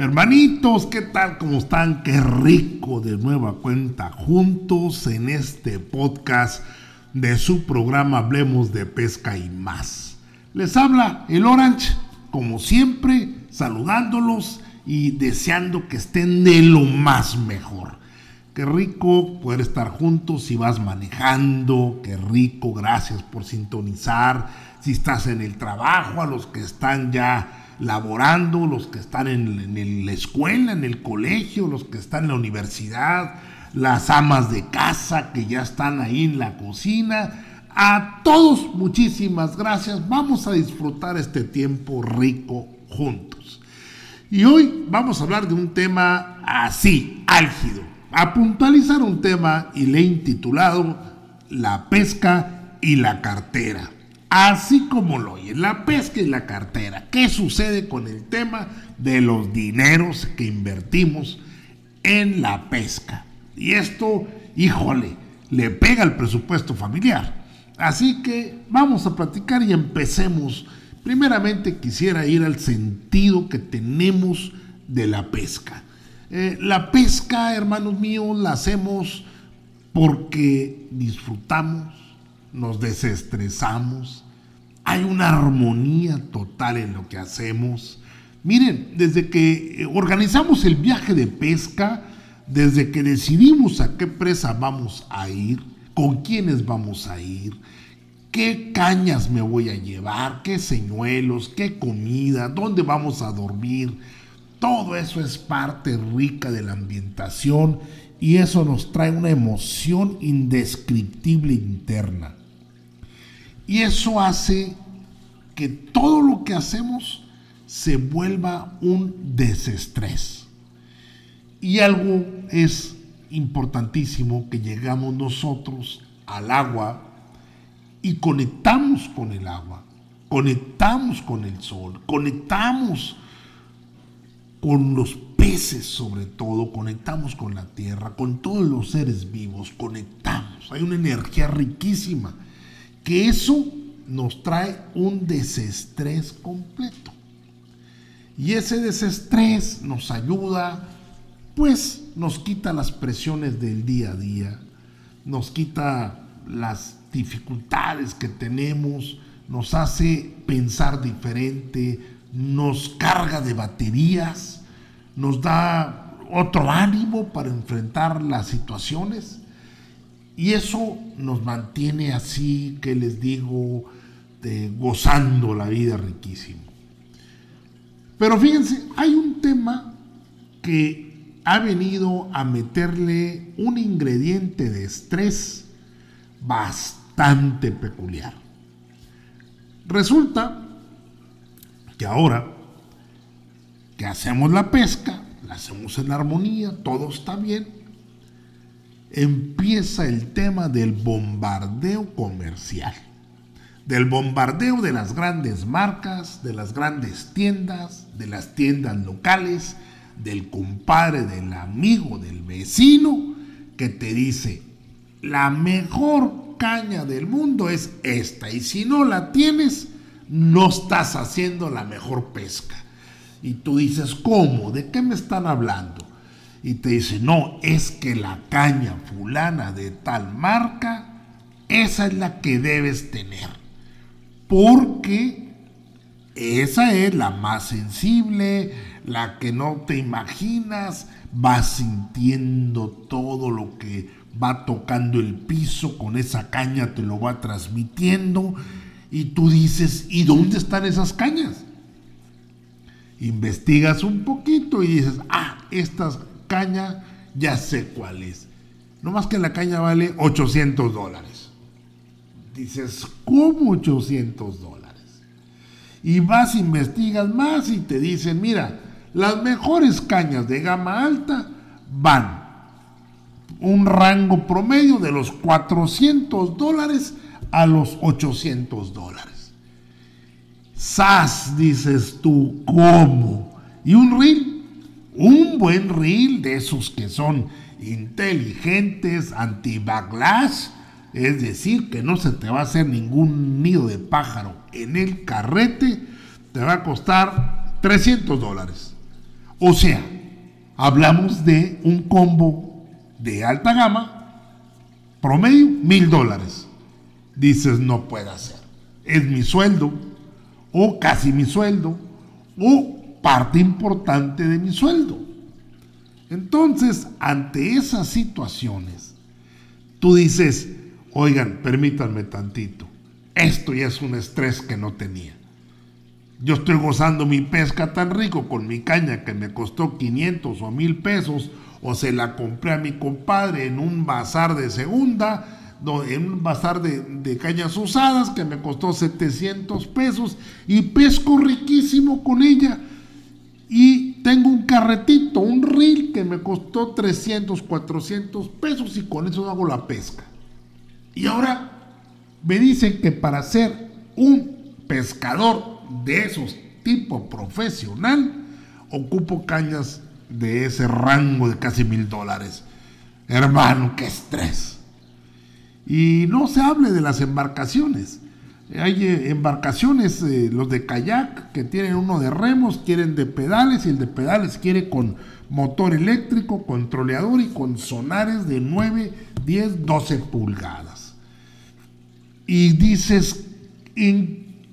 Hermanitos, ¿qué tal? ¿Cómo están? Qué rico de nueva cuenta juntos en este podcast de su programa Hablemos de Pesca y más. Les habla el Orange, como siempre, saludándolos y deseando que estén de lo más mejor. Qué rico poder estar juntos si vas manejando, qué rico, gracias por sintonizar. Si estás en el trabajo, a los que están ya laborando, los que están en, la escuela, en el colegio, los que están en la universidad, las amas de casa que ya están ahí en la cocina. A todos muchísimas gracias. Vamos a disfrutar este tiempo rico juntos. Y hoy vamos a hablar de un tema así, álgido. A puntualizar un tema y le he intitulado La pesca y la cartera así como lo oye, la pesca y la cartera. ¿Qué sucede con el tema de los dineros que invertimos en la pesca? Y esto, híjole, le pega al presupuesto familiar. Así que vamos a platicar y empecemos. Primeramente quisiera ir al sentido que tenemos de la pesca. Eh, la pesca, hermanos míos, la hacemos porque disfrutamos, nos desestresamos, hay una armonía total en lo que hacemos. Miren, desde que organizamos el viaje de pesca, desde que decidimos a qué presa vamos a ir, con quiénes vamos a ir, qué cañas me voy a llevar, qué señuelos, qué comida, dónde vamos a dormir, todo eso es parte rica de la ambientación y eso nos trae una emoción indescriptible interna. Y eso hace que todo lo que hacemos se vuelva un desestrés. Y algo es importantísimo que llegamos nosotros al agua y conectamos con el agua, conectamos con el sol, conectamos con los peces sobre todo, conectamos con la tierra, con todos los seres vivos, conectamos. Hay una energía riquísima que eso nos trae un desestrés completo. Y ese desestrés nos ayuda, pues nos quita las presiones del día a día, nos quita las dificultades que tenemos, nos hace pensar diferente, nos carga de baterías, nos da otro ánimo para enfrentar las situaciones y eso nos mantiene así, que les digo, gozando la vida riquísimo. Pero fíjense, hay un tema que ha venido a meterle un ingrediente de estrés bastante peculiar. Resulta que ahora que hacemos la pesca, la hacemos en armonía, todo está bien, empieza el tema del bombardeo comercial, del bombardeo de las grandes marcas, de las grandes tiendas, de las tiendas locales, del compadre, del amigo, del vecino, que te dice, la mejor caña del mundo es esta, y si no la tienes, no estás haciendo la mejor pesca. Y tú dices, ¿cómo? ¿De qué me están hablando? Y te dice, no, es que la caña fulana de tal marca, esa es la que debes tener. Porque esa es la más sensible, la que no te imaginas, vas sintiendo todo lo que va tocando el piso, con esa caña te lo va transmitiendo, y tú dices, ¿y dónde están esas cañas? Investigas un poquito y dices, ah, estas caña, ya sé cuál es. No más que la caña vale 800 dólares. Dices, ¿cómo 800 dólares? Y vas, investigas más y te dicen, mira, las mejores cañas de gama alta van un rango promedio de los 400 dólares a los 800 dólares. SAS, dices tú, ¿cómo? Y un reel un buen reel de esos que son inteligentes, anti-backlash, es decir, que no se te va a hacer ningún nido de pájaro en el carrete, te va a costar 300 dólares. O sea, hablamos de un combo de alta gama, promedio, mil dólares. Dices, no puede ser. Es mi sueldo, o casi mi sueldo, o parte importante de mi sueldo. Entonces, ante esas situaciones, tú dices, oigan, permítanme tantito, esto ya es un estrés que no tenía. Yo estoy gozando mi pesca tan rico con mi caña que me costó 500 o 1000 pesos, o se la compré a mi compadre en un bazar de segunda, en un bazar de, de, cañas usadas que me costó 700 pesos y pesco riquísimo con ella. Y tengo un carretito, un reel que me costó 300, 400 pesos y con eso hago la pesca. Y ahora me dicen que para ser un pescador de esos tipo profesional, ocupo cañas de ese rango de casi mil dólares. Hermano, qué estrés. Y no se hable de las embarcaciones. Hay eh, embarcaciones, eh, los de kayak, que tienen uno de remos, quieren de pedales, y el de pedales quiere con motor eléctrico, controleador y con sonares de 9, 10, 12 pulgadas. Y dices,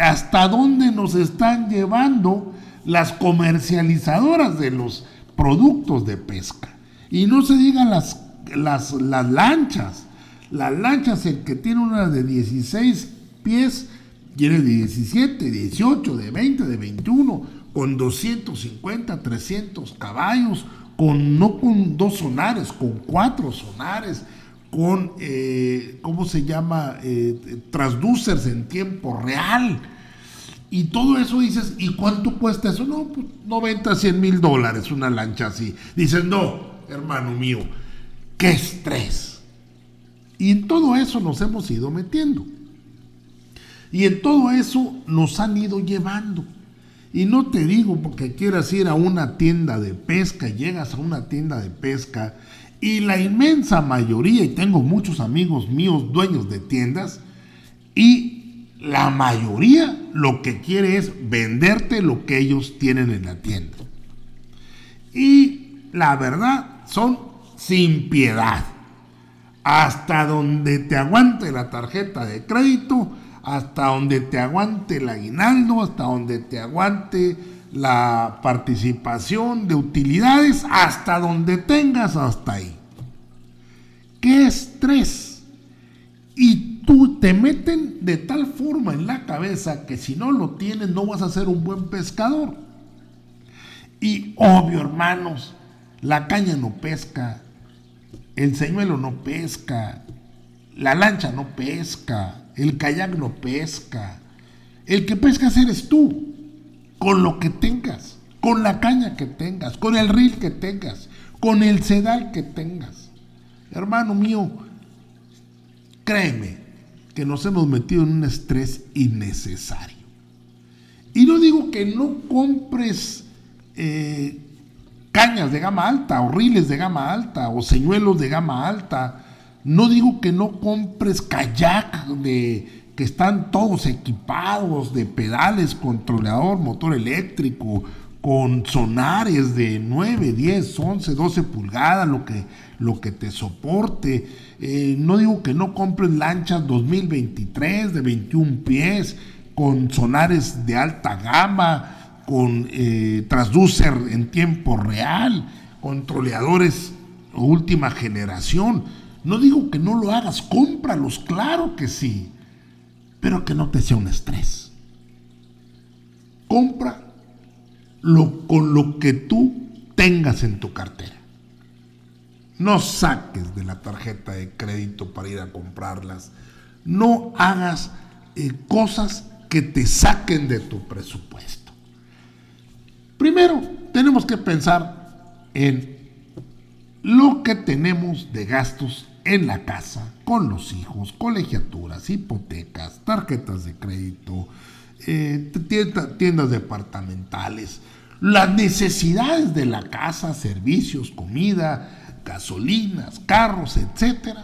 ¿hasta dónde nos están llevando las comercializadoras de los productos de pesca? Y no se digan las, las, las lanchas. Las lanchas, el que tiene una de 16 pies, tiene de 17, 18, de 20, de 21, con 250, 300 caballos, con no con dos sonares, con cuatro sonares, con, eh, ¿cómo se llama? Eh, transducers en tiempo real. Y todo eso dices, ¿y cuánto cuesta eso? No, pues 90, 100 mil dólares una lancha así. Dices, no, hermano mío, qué estrés. Y en todo eso nos hemos ido metiendo. Y en todo eso nos han ido llevando. Y no te digo porque quieras ir a una tienda de pesca, llegas a una tienda de pesca y la inmensa mayoría, y tengo muchos amigos míos dueños de tiendas, y la mayoría lo que quiere es venderte lo que ellos tienen en la tienda. Y la verdad son sin piedad. Hasta donde te aguante la tarjeta de crédito, hasta donde te aguante el aguinaldo, hasta donde te aguante la participación de utilidades, hasta donde tengas hasta ahí. ¿Qué estrés? Y tú te meten de tal forma en la cabeza que si no lo tienes no vas a ser un buen pescador. Y obvio, hermanos, la caña no pesca, el señuelo no pesca, la lancha no pesca, el kayak no pesca. El que pescas eres tú, con lo que tengas, con la caña que tengas, con el reel que tengas, con el sedal que tengas. Hermano mío, créeme que nos hemos metido en un estrés innecesario. Y no digo que no compres eh, cañas de gama alta, o riles de gama alta, o señuelos de gama alta, no digo que no compres kayak de que están todos equipados de pedales, controlador, motor eléctrico, con sonares de 9, 10, 11, 12 pulgadas, lo que, lo que te soporte. Eh, no digo que no compres lanchas 2023 de 21 pies, con sonares de alta gama, con eh, transducer en tiempo real, controladores última generación no digo que no lo hagas, cómpralos, claro que sí, pero que no te sea un estrés. Compra lo, con lo que tú tengas en tu cartera. No saques de la tarjeta de crédito para ir a comprarlas. No hagas eh, cosas que te saquen de tu presupuesto. Primero, tenemos que pensar en lo que tenemos de gastos en la casa, con los hijos, colegiaturas, hipotecas, tarjetas de crédito, eh, tiendas departamentales, las necesidades de la casa, servicios, comida, gasolinas, carros, etc.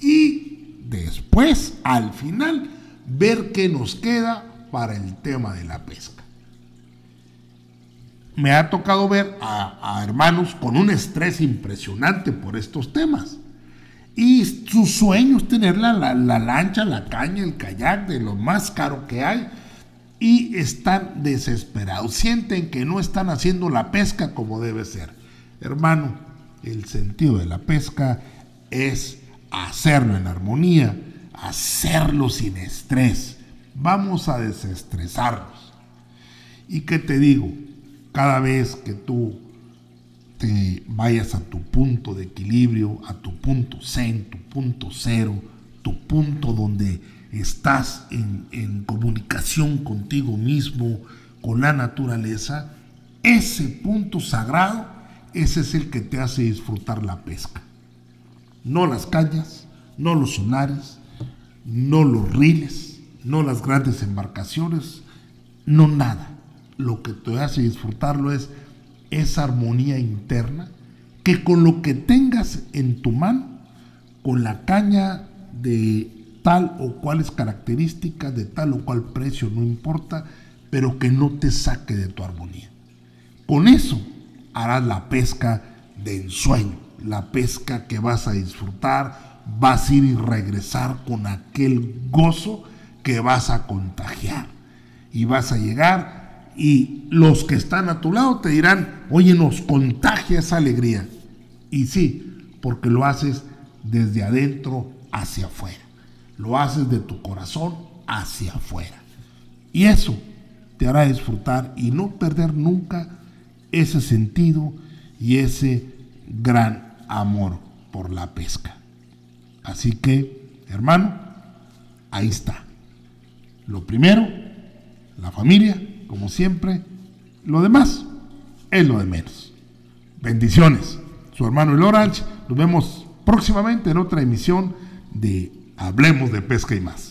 Y después, al final, ver qué nos queda para el tema de la pesca. me ha tocado ver a, hermanos con un estrés impresionante por estos temas. Y su sueño es tener la, la, lancha, la caña, el kayak de lo más caro que hay. Y están desesperados. Sienten que no están haciendo la pesca como debe ser. Hermano, el sentido de la pesca es hacerlo en armonía, hacerlo sin estrés. Vamos a desestresarnos. ¿Y qué te digo? cada vez que tú vayas a tu punto de equilibrio, a tu punto zen, tu punto cero, tu punto donde estás en, en comunicación contigo mismo, con la naturaleza, ese punto sagrado, ese es el que te hace disfrutar la pesca. No las cañas, no los sonares, no los riles, no las grandes embarcaciones, no nada lo que te hace disfrutarlo es esa armonía interna que con lo que tengas en tu mano, con la caña de tal o cuales características, de tal o cual precio, no importa, pero que no te saque de tu armonía. Con eso harás la pesca de ensueño, la pesca que vas a disfrutar, vas a ir y regresar con aquel gozo que vas a contagiar. Y vas a llegar y los que están a tu lado te dirán, oye, nos contagia esa alegría. Y sí, porque lo haces desde adentro hacia afuera. Lo haces de tu corazón hacia afuera. Y eso te hará disfrutar y no perder nunca ese sentido y ese gran amor por la pesca. Así que, hermano, ahí está. Lo primero, la familia, como siempre, lo demás es lo de menos. Bendiciones. Su hermano El Orange. Nos vemos próximamente en otra emisión de Hablemos de Pesca y más.